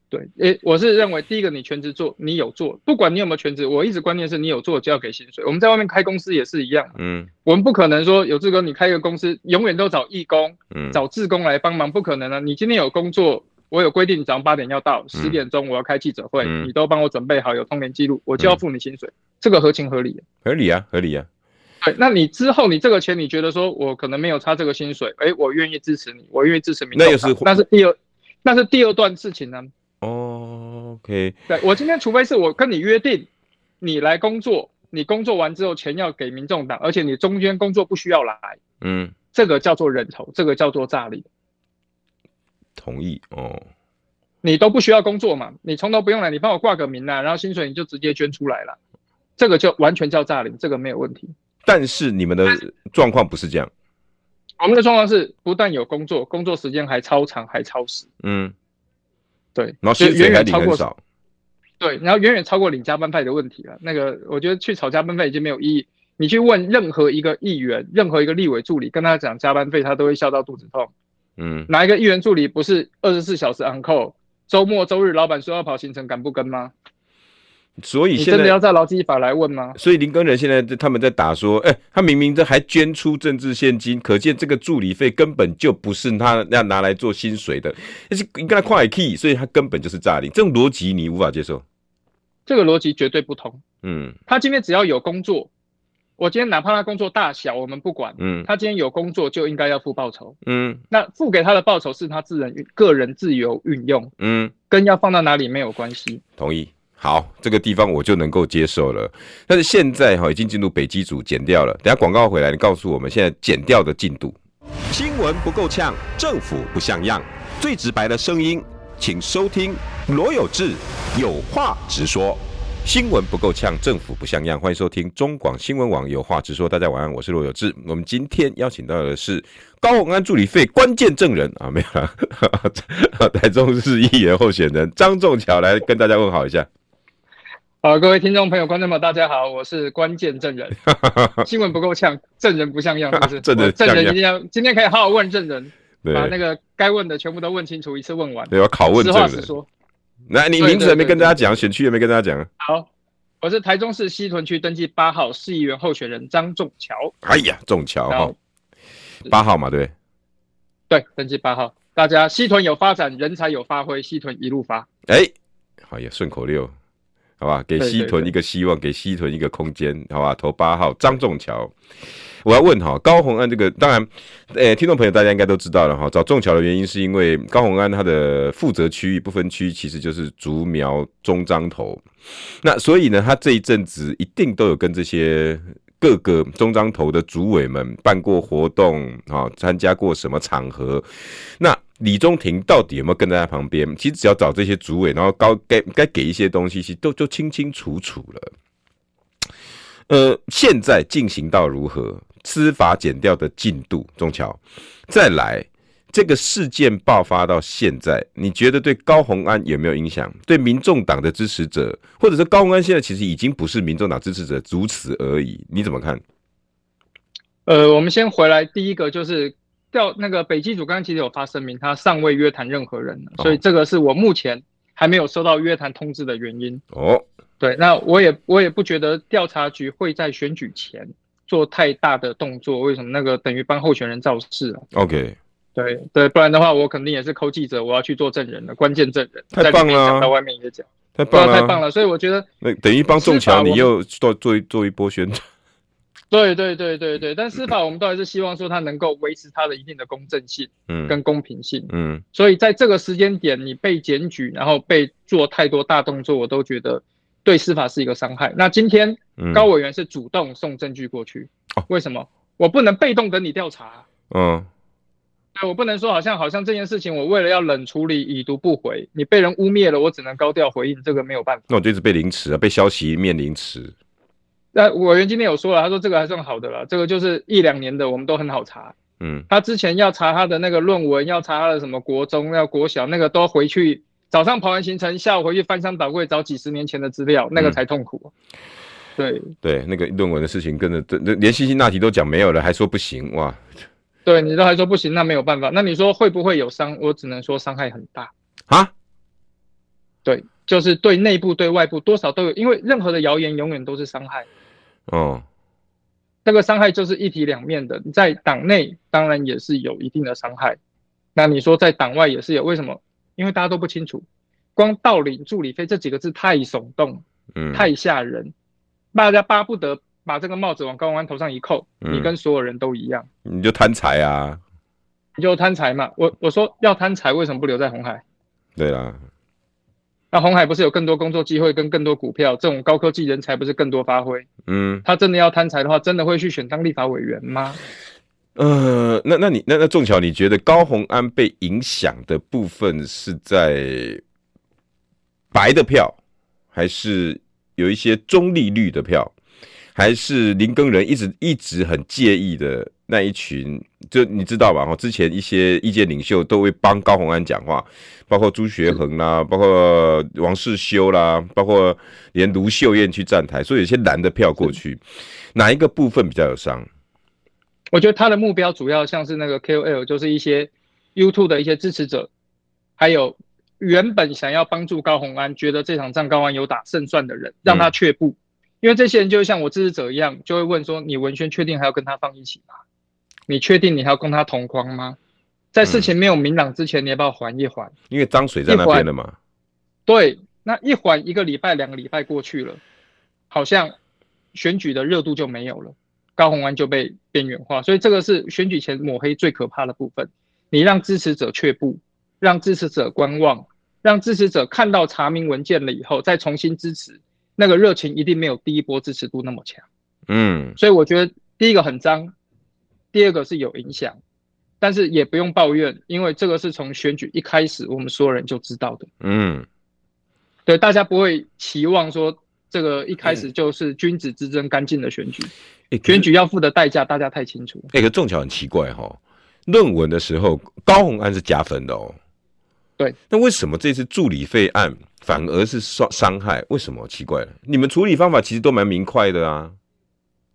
对，诶，我是认为第一个你全职做，你有做，不管你有没有全职，我一直观念是你有做就要给薪水。我们在外面开公司也是一样，嗯，我们不可能说有志哥你开一个公司永远都找义工，嗯，找志工来帮忙，不可能啊。你今天有工作。我有规定，早上八点要到，十点钟我要开记者会，嗯、你都帮我准备好，有通联记录，我就要付你薪水，嗯、这个合情合理。合理啊，合理啊。对，那你之后你这个钱，你觉得说我可能没有差这个薪水，哎，我愿意支持你，我愿意支持民。那是那是第二，那是第二段事情呢。哦，OK。对，我今天除非是我跟你约定，你来工作，你工作完之后钱要给民众党，而且你中间工作不需要来，嗯，这个叫做人头，这个叫做诈领。同意哦，你都不需要工作嘛，你从头不用来，你帮我挂个名啊，然后薪水你就直接捐出来了，这个就完全叫诈领，这个没有问题。但是你们的状况不是这样，我们的状况是不但有工作，工作时间还超长还超时，嗯，对，然后薪水还领很少，对，然后远远超过领加班费的问题了。那个，我觉得去吵加班费已经没有意义。你去问任何一个议员、任何一个立委助理，跟他讲加班费，他都会笑到肚子痛。嗯，哪一个议员助理不是二十四小时 on call？周末、周日，老板说要跑行程，敢不跟吗？所以现在你真的要照劳基法来问吗？所以林根仁现在他们在打说，哎、欸，他明明这还捐出政治现金，可见这个助理费根本就不是他要拿来做薪水的，而是应该快 key，所以他根本就是诈领。这种逻辑你无法接受？这个逻辑绝对不同。嗯，他今天只要有工作，我今天哪怕他工作大小我们不管，嗯，他今天有工作就应该要付报酬，嗯，那付给他的报酬是他自人个人自由运用，嗯，跟要放到哪里没有关系。同意。好，这个地方我就能够接受了。但是现在哈已经进入北基组减掉了。等下广告回来，你告诉我们现在减掉的进度。新闻不够呛，政府不像样，最直白的声音，请收听罗有志有话直说。新闻不够呛，政府不像样，欢迎收听中广新闻网有话直说。大家晚安，我是罗有志。我们今天邀请到的是高鸿安助理费关键证人啊，没有了，台中市议员候选人张仲桥来跟大家问好一下。好，各位听众朋友、观众朋友，大家好，我是关键证人。新闻不够呛，证人不像样，是不是？<laughs> 证人，证人一定要今天可以好好问证人，把那个该问的全部都问清楚，一次问完。对，要拷问证人。实话实说。来，你名字也没跟大家讲，选区也没跟大家讲。好，我是台中市西屯区登记八号市议员候选人张仲桥。哎呀，仲桥哈，八号嘛，对。对，登记八号。大家西屯有发展，人才有发挥，西屯一路发。哎，好呀，顺口溜。好吧，给西屯一个希望，给西屯一个空间，好吧，投八号张仲桥。我要问哈，高虹安这个，当然，诶、听众朋友大家应该都知道了哈。找仲桥的原因是因为高虹安他的负责区域不分区，其实就是竹苗中彰投。那所以呢，他这一阵子一定都有跟这些各个中彰投的主委们办过活动啊，参加过什么场合？那。李中庭到底有没有跟在他旁边？其实只要找这些主委，然后高该该给一些东西，其实都就清清楚楚了。呃，现在进行到如何？司法减掉的进度，中桥，再来这个事件爆发到现在，你觉得对高虹安有没有影响？对民众党的支持者，或者是高虹安现在其实已经不是民众党支持者，如此而已，你怎么看？呃，我们先回来，第一个就是。调那个北基组刚刚其实有发声明，他尚未约谈任何人，所以这个是我目前还没有收到约谈通知的原因。哦，对，那我也我也不觉得调查局会在选举前做太大的动作，为什么？那个等于帮候选人造势啊。OK，对对，不然的话我肯定也是抠记者，我要去做证人的关键证人。太棒了，讲到外面也讲，太棒了，太棒了，所以我觉得那等于帮中桥，你又做做一做一波宣传。对对对对对，但司法我们都还是希望说它能够维持它的一定的公正性，嗯，跟公平性，嗯，嗯，所以在这个时间点你被检举，然后被做太多大动作，我都觉得对司法是一个伤害。那今天高委员是主动送证据过去，嗯、为什么？我不能被动等你调查，嗯，对，我不能说好像好像这件事情我为了要冷处理已读不回，你被人污蔑了，我只能高调回应，这个没有办法。那我就是被凌迟啊，被消息面凌迟。那委员今天有说了，他说这个还算好的了，这个就是一两年的，我们都很好查。嗯，他之前要查他的那个论文，要查他的什么国中、要国小，那个都回去早上跑完行程，下午回去翻箱倒柜找几十年前的资料，那个才痛苦。嗯、对对，那个论文的事情跟着这连辛辛那提都讲没有了，还说不行哇？对，你都还说不行，那没有办法。那你说会不会有伤？我只能说伤害很大啊。对，就是对内部对外部多少都有，因为任何的谣言永远都是伤害。哦，这个伤害就是一体两面的。你在党内当然也是有一定的伤害，那你说在党外也是有，为什么？因为大家都不清楚，光盗领助理费这几个字太耸动，嗯，太吓人，大家巴不得把这个帽子往高虹安头上一扣，嗯，你跟所有人都一样，你就贪财啊，你就贪财嘛。我我说要贪财，为什么不留在红海？对啦。那红海不是有更多工作机会跟更多股票，这种高科技人才不是更多发挥？嗯，他真的要贪财的话，真的会去选当立法委员吗？呃，那那你那那仲桥，你觉得高红安被影响的部分是在白的票，还是有一些中立绿的票，还是林耕人一直一直很介意的那一群，就你知道吧？哈，之前一些意见领袖都会帮高红安讲话，包括朱学恒啦，包括王世修啦，包括连卢秀燕去站台，所以有些蓝的票过去，哪一个部分比较有伤？我觉得他的目标主要像是那个 KOL，就是一些 YouTube 的一些支持者，还有原本想要帮助高虹安，觉得这场仗高虹安有打胜算的人，让他却步。嗯因为这些人就像我支持者一样，就会问说：“你文轩确定还要跟他放一起吗？你确定你还要跟他同框吗？在事情没有明朗之前，你要不要缓一缓？因为脏水在那边了嘛。对，那一缓一个礼拜、两个礼拜过去了，好像选举的热度就没有了，高虹安就被边缘化。所以这个是选举前抹黑最可怕的部分。你让支持者却步，让支持者观望，让支持者看到查明文件了以后再重新支持。”那个热情一定没有第一波支持度那么强，嗯，所以我觉得第一个很脏，第二个是有影响，但是也不用抱怨，因为这个是从选举一开始我们所有人就知道的，嗯，对，大家不会期望说这个一开始就是君子之争干净的选举，选举要付的代价大家太清楚。那个仲桥很奇怪哈、哦，论文的时候高虹安是加分的哦，对，那为什么这次助理费案？反而是伤伤害，为什么？奇怪了，你们处理方法其实都蛮明快的啊。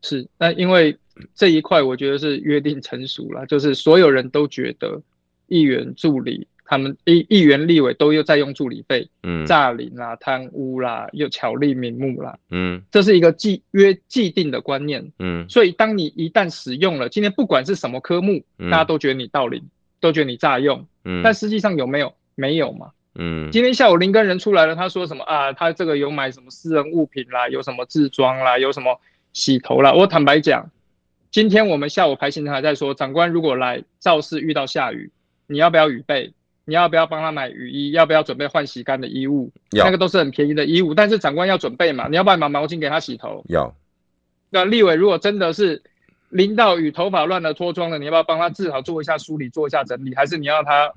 是，那因为这一块我觉得是约定成熟了，就是所有人都觉得议员助理他们议议员立委都又在用助理费，嗯，诈领啦、贪污啦，又巧立名目啦，嗯，这是一个既约既定的观念，嗯，所以当你一旦使用了，今天不管是什么科目，嗯、大家都觉得你盗领，都觉得你诈用，嗯，但实际上有没有？没有嘛。嗯，今天下午林根人出来了，他说什么啊？他这个有买什么私人物品啦，有什么自装啦，有什么洗头啦。我坦白讲，今天我们下午排行程还在说，长官如果来造势遇到下雨，你要不要雨备？你要不要帮他买雨衣？要不要准备换洗干的衣物？那个都是很便宜的衣物，但是长官要准备嘛，你要不要买毛巾给他洗头？要。那立委如果真的是淋到雨，头发乱了脱妆了，你要不要帮他至少做一下梳理，做一下整理？还是你要他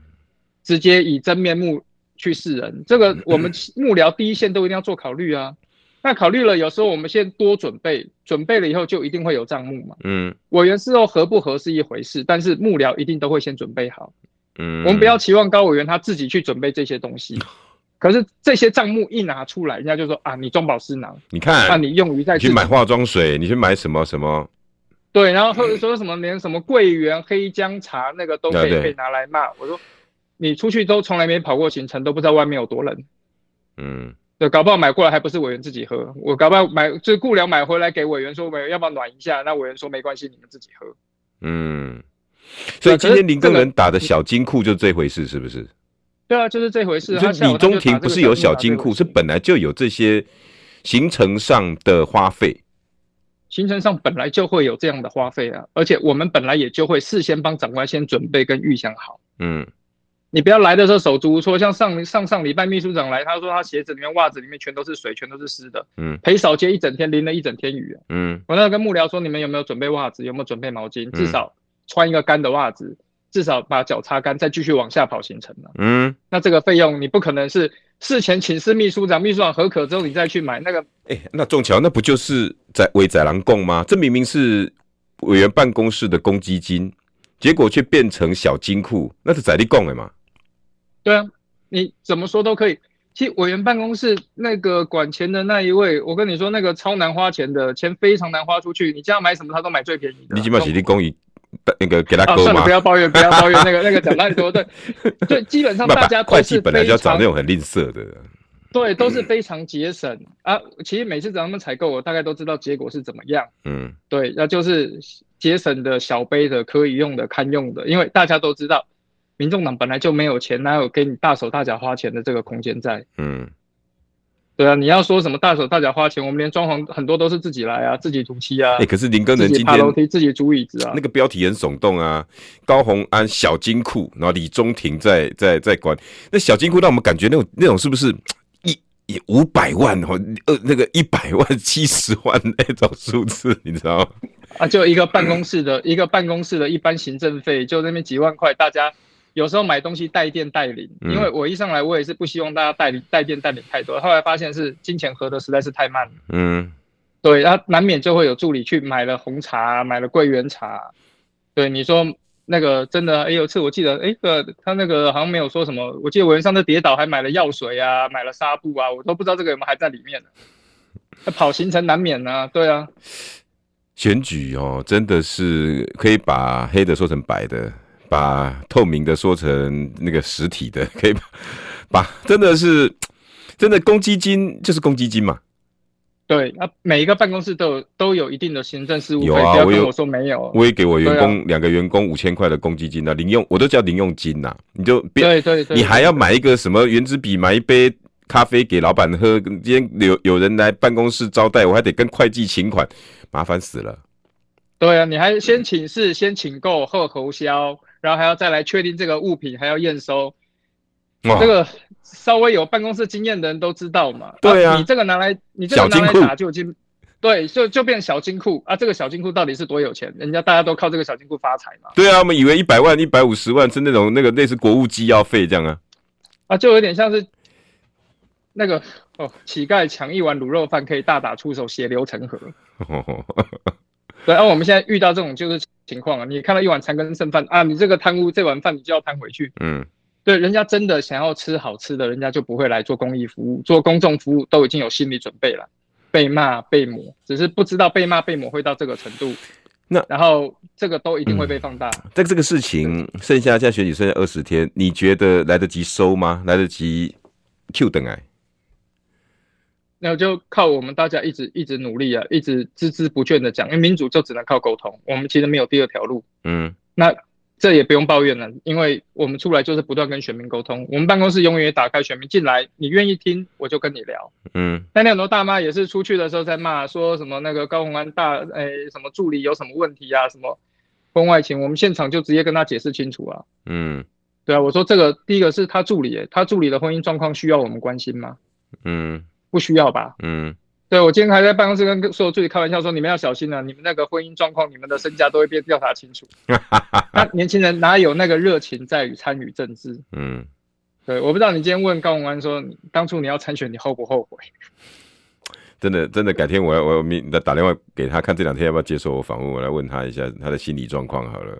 直接以真面目？去示人，这个我们 <clears throat> 幕僚第一线都一定要做考虑啊。那考虑了，有时候我们先多准备，准备了以后就一定会有账目嘛。嗯，委员事后合不合是一回事，但是幕僚一定都会先准备好。嗯，我们不要期望高委员他自己去准备这些东西。<laughs> 可是这些账目一拿出来，人家就说啊，你中饱私囊。你看，那你用于在去买化妆水，你去买什么什么？对，然后或者说什么连什么桂圆黑姜茶那个都可以可以拿来骂。我说。你出去都从来没跑过行程，都不知道外面有多冷。嗯，对，搞不好买过来还不是委员自己喝。我搞不好买就是雇僚买回来给委员说，委员要不要暖一下？那委员说没关系，你们自己喝。嗯，所以今天林更人打的小金库就这回事，是不是？对啊，就是这回事。就李中庭不是有小金库，是本来就有这些行程上的花费。行程上本来就会有这样的花费啊，而且我们本来也就会事先帮长官先准备跟预想好。嗯。你不要来的时候手足无措，像上上上礼拜秘书长来，他说他鞋子里面、袜子里面全都是水，全都是湿的。嗯，陪扫街一整天，淋了一整天雨。嗯，我那个跟幕僚说，你们有没有准备袜子？有没有准备毛巾？至少穿一个干的袜子，至少把脚擦干，再继续往下跑行程了。嗯，那这个费用你不可能是事前请示秘书长，秘书长核可之后你再去买那个。哎、欸，那仲桥那不就是在为宰狼共吗？这明明是委员办公室的公积金，结果却变成小金库，那是宰力供的嘛？对啊，你怎么说都可以。其实委员办公室那个管钱的那一位，我跟你说，那个超难花钱的钱非常难花出去。你叫他买什么，他都买最便宜的。你基本上是公益，那个给他算了，不要抱怨，不要抱怨。那个那个讲太多，对，<laughs> 对，基本上大家会计本来就要找那种很吝啬的。对，都是非常节省、嗯、啊。其实每次找他们采购，我大概都知道结果是怎么样。嗯，对，那就是节省的小杯的，可以用的，堪用的，因为大家都知道。民众党本来就没有钱，哪有给你大手大脚花钱的这个空间在？嗯，对啊，你要说什么大手大脚花钱，我们连装潢很多都是自己来啊，自己涂漆啊。哎、欸，可是林耕仁今天爬楼梯自己租椅子啊，那个标题很耸动啊，高虹安小金库，然后李中庭在在在管那小金库，让我们感觉那种那种是不是 <tsk> 一一五百万哦呃那个一百万七十万那种数字，你知道吗？啊，就一个办公室的、嗯、一个办公室的一般行政费，就那边几万块，大家。有时候买东西带电带领，因为我一上来我也是不希望大家带领带电带领太多，后来发现是金钱合的实在是太慢了。嗯，对，然后难免就会有助理去买了红茶，买了桂圆茶，对，你说那个真的，哎，有次我记得，哎，个他那个好像没有说什么，我记得我上次跌倒还买了药水啊，买了纱布啊，我都不知道这个有没有还在里面呢。跑行程难免啊，对啊。选举哦，真的是可以把黑的说成白的，把透明的说成那个实体的，可以 <laughs> 把把真的是真的公积金就是公积金嘛。对啊，每一个办公室都有都有一定的行政事务费。有啊，不要跟我说没有，我也给我员工两、啊、个员工五千块的公积金啊，零用我都叫零用金呐、啊。你就别对对对，你还要买一个什么圆珠笔，买一杯。咖啡给老板喝，今天有有人来办公室招待，我还得跟会计请款，麻烦死了。对啊，你还先请示，先请购后核销，然后还要再来确定这个物品，还要验收。哦、这个稍微有办公室经验的人都知道嘛。对啊，啊你这个拿来，你这个拿来打就已经，对，就就变小金库啊。这个小金库到底是多有钱？人家大家都靠这个小金库发财嘛。对啊，我们以为一百万、一百五十万是那种那个类似国务机要费这样啊。啊，就有点像是。那个哦，乞丐抢一碗卤肉饭可以大打出手，血流成河。对，而、啊、我们现在遇到这种就是情况啊，你看到一碗残羹剩饭啊，你这个贪污这碗饭你就要贪回去。嗯，对，人家真的想要吃好吃的，人家就不会来做公益服务，做公众服务都已经有心理准备了，被骂被抹，只是不知道被骂被抹会到这个程度。那然后这个都一定会被放大。在、嗯、这个事情剩下现在选举剩下二十天，你觉得来得及收吗？来得及 Q 等哎？那就靠我们大家一直一直努力啊，一直孜孜不倦的讲，因为民主就只能靠沟通，我们其实没有第二条路。嗯，那这也不用抱怨了，因为我们出来就是不断跟选民沟通，我们办公室永远也打开，选民进来，你愿意听我就跟你聊。嗯，但那很多大妈也是出去的时候在骂，说什么那个高虹安大诶、欸、什么助理有什么问题啊，什么婚外情，我们现场就直接跟他解释清楚啊。嗯，对啊，我说这个第一个是他助理、欸，他助理的婚姻状况需要我们关心吗？嗯。不需要吧？嗯，对，我今天还在办公室跟所有助理开玩笑说，你们要小心了、啊，你们那个婚姻状况，你们的身家都会被调查清楚。<laughs> 那年轻人哪有那个热情在于参与政治？嗯，对，我不知道你今天问高文安说，当初你要参选，你后不后悔？真的，真的，改天我要我要明打电话给他，看这两天要不要接受我访问，我来问他一下他的心理状况好了。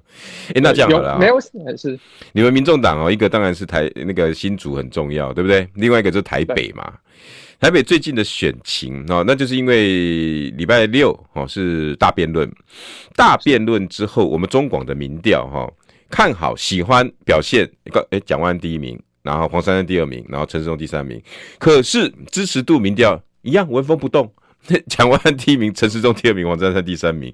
哎、欸，那这样好了、喔，没有事，没事。你们民众党哦，一个当然是台那个新竹很重要，对不对？另外一个就是台北嘛。台北最近的选情哦，那就是因为礼拜六哦是大辩论，大辩论之后，我们中广的民调哈看好喜欢表现一个诶蒋万第一名，然后黄珊珊第二名，然后陈时中第三名，可是支持度民调一样纹风不动，<laughs> 蒋万第一名，陈时中第二名，黄珊珊第三名，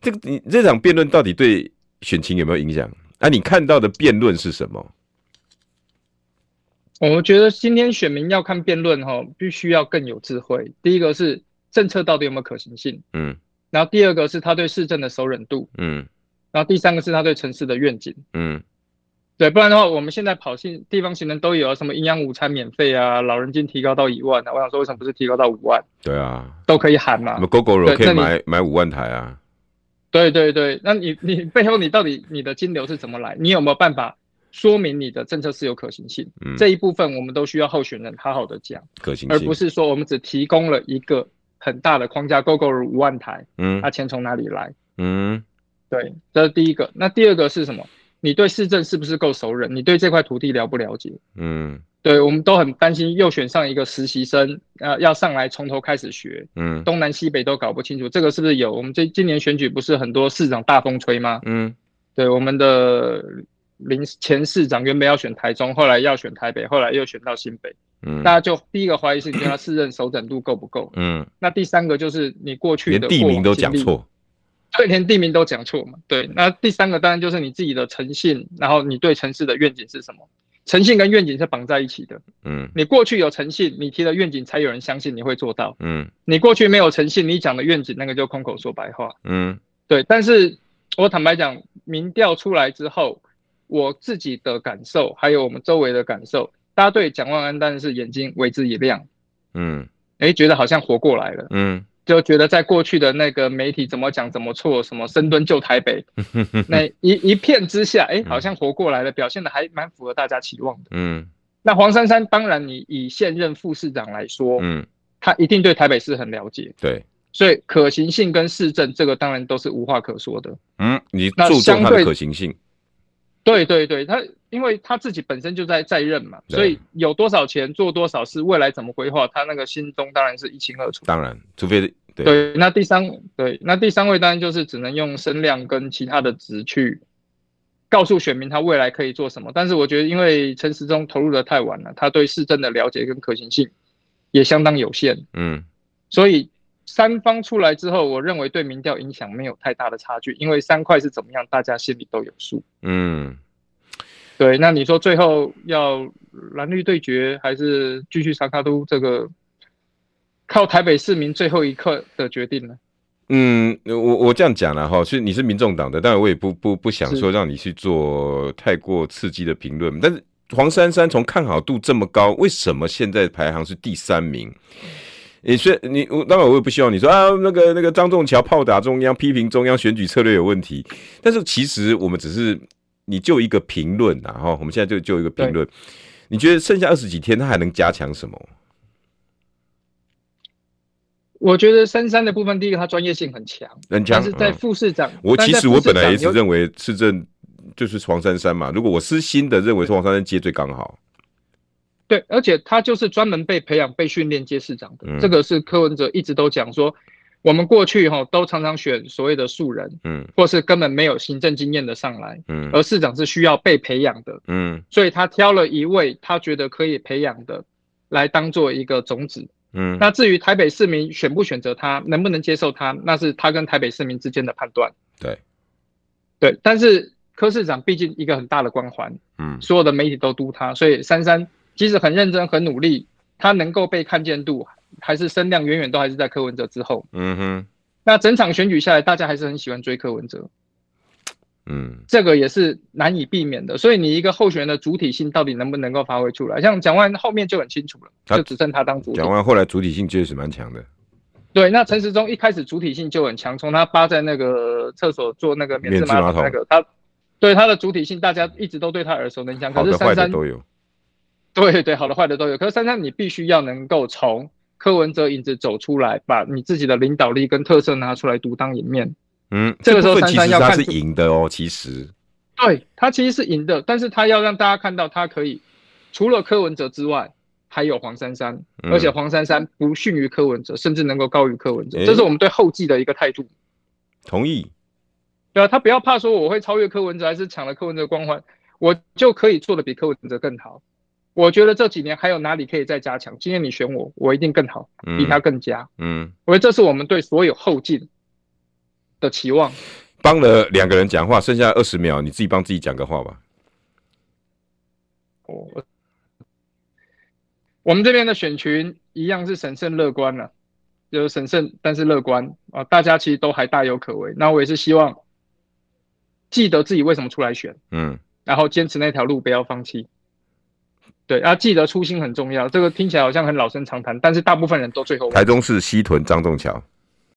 这个你这场辩论到底对选情有没有影响？啊，你看到的辩论是什么？我觉得今天选民要看辩论哈，必须要更有智慧。第一个是政策到底有没有可行性，嗯，然后第二个是他对市政的熟忍度，嗯，然后第三个是他对城市的愿景，嗯，对，不然的话，我们现在跑信地方行政都有什么营养午餐免费啊，老人金提高到一万啊，我想说为什么不是提高到五万？对啊，都可以喊嘛。什么 Gogoro 可以买买五万台啊？对对对，那你你背后你到底你的金流是怎么来？你有没有办法？说明你的政策是有可行性，嗯，这一部分我们都需要候选人好好的讲可行性，而不是说我们只提供了一个很大的框架，Gogoro 五万台，嗯，那钱从哪里来？嗯，对，这是第一个。那第二个是什么？你对市政是不是够熟人？你对这块土地了不了解？嗯，对，我们都很担心又选上一个实习生，呃，要上来从头开始学，嗯，东南西北都搞不清楚，这个是不是有？我们这今年选举不是很多市长大风吹吗？嗯，对，我们的。林前市长原本要选台中，后来要选台北，后来又选到新北。嗯，大家就第一个怀疑是你对他市政熟稔度够不够？嗯，那第三个就是你过去的地名都讲错，对，连地名都讲错嘛。对，那第三个当然就是你自己的诚信，然后你对城市的愿景是什么？诚信跟愿景是绑在一起的。嗯，你过去有诚信，你提的愿景才有人相信你会做到。嗯，你过去没有诚信，你讲的愿景那个就空口说白话。嗯，对。但是我坦白讲，民调出来之后。我自己的感受，还有我们周围的感受，大家对蒋万安当然是眼睛为之一亮，嗯，哎，觉得好像活过来了，嗯，就觉得在过去的那个媒体怎么讲怎么错，什么深蹲救台北，<laughs> 那一一片之下，哎，好像活过来了，表现的还蛮符合大家期望的，嗯，那黄珊珊当然你以现任副市长来说，嗯，他一定对台北市很了解，对，所以可行性跟市政这个当然都是无话可说的。嗯，你注重它的可行性。对对对，他因为他自己本身就在在任嘛，所以有多少钱做多少事，未来怎么规划，他那个心中当然是一清二楚。当然，除非对，对。那第三对，那第三位当然就是只能用声量跟其他的值去告诉选民他未来可以做什么。但是我觉得，因为陈时中投入的太晚了，他对市政的了解跟可行性也相当有限。嗯，所以三方出来之后，我认为对民调影响没有太大的差距，因为三块是怎么样，大家心里都有数。嗯。对，那你说最后要蓝绿对决，还是继续三卡都？这个靠台北市民最后一刻的决定呢？嗯，我我这样讲了哈，所以你是民众党的，当然我也不不不想说让你去做太过刺激的评论。但是黄珊珊从看好度这么高，为什么现在排行是第三名？你说你我当然我也不希望你说啊，那个那个张仲桥炮打中央，批评中央选举策略有问题。但是其实我们只是。你就一个评论呐，哈，我们现在就就一个评论。你觉得剩下二十几天，他还能加强什么？我觉得三三的部分，第一个他专业性很强，很强。但是在副市长，嗯、我其实我本来也是认为市政就是黄珊珊嘛。如果我私心的认为是黄珊珊接最刚好。对，而且他就是专门被培养、被训练接市长的，嗯、这个是柯文哲一直都讲说。我们过去哈都常常选所谓的素人，嗯，或是根本没有行政经验的上来，嗯，而市长是需要被培养的，嗯，所以他挑了一位他觉得可以培养的来当做一个种子，嗯，那至于台北市民选不选择他，能不能接受他，那是他跟台北市民之间的判断，对，对，但是柯市长毕竟一个很大的光环，嗯，所有的媒体都督他，所以珊珊即使很认真很努力，他能够被看见度。还是声量远远都还是在柯文哲之后。嗯哼，那整场选举下来，大家还是很喜欢追柯文哲。嗯，这个也是难以避免的。所以你一个候选人的主体性到底能不能够发挥出来？像蒋万安后面就很清楚了，就只剩他当主体。蒋万安后来主体性确实蛮强的。对，那陈时中一开始主体性就很强，从他扒在那个厕所做那个免治马桶那个，他对他的主体性，大家一直都对他耳熟能详。可是珊珊都有。<laughs> 对对，好的坏的都有。可是珊珊，你必须要能够从。柯文哲影子走出来，把你自己的领导力跟特色拿出来独当一面。嗯，这个时候珊珊要看是赢的哦。其实，对他其实是赢的，但是他要让大家看到他可以除了柯文哲之外，还有黄珊珊，嗯、而且黄珊珊不逊于柯文哲，甚至能够高于柯文哲。欸、这是我们对后继的一个态度。同意。对啊，他不要怕说我会超越柯文哲，还是抢了柯文哲光环，我就可以做的比柯文哲更好。我觉得这几年还有哪里可以再加强？今天你选我，我一定更好，比他更佳。嗯，我觉得这是我们对所有后进的期望。帮了两个人讲话，剩下二十秒，你自己帮自己讲个话吧。我我们这边的选群一样是审慎乐观了，就是审慎但是乐观啊，大家其实都还大有可为。那我也是希望记得自己为什么出来选，嗯，然后坚持那条路，不要放弃。对，要、啊、记得初心很重要。这个听起来好像很老生常谈，但是大部分人都最后。台中市西屯张仲桥。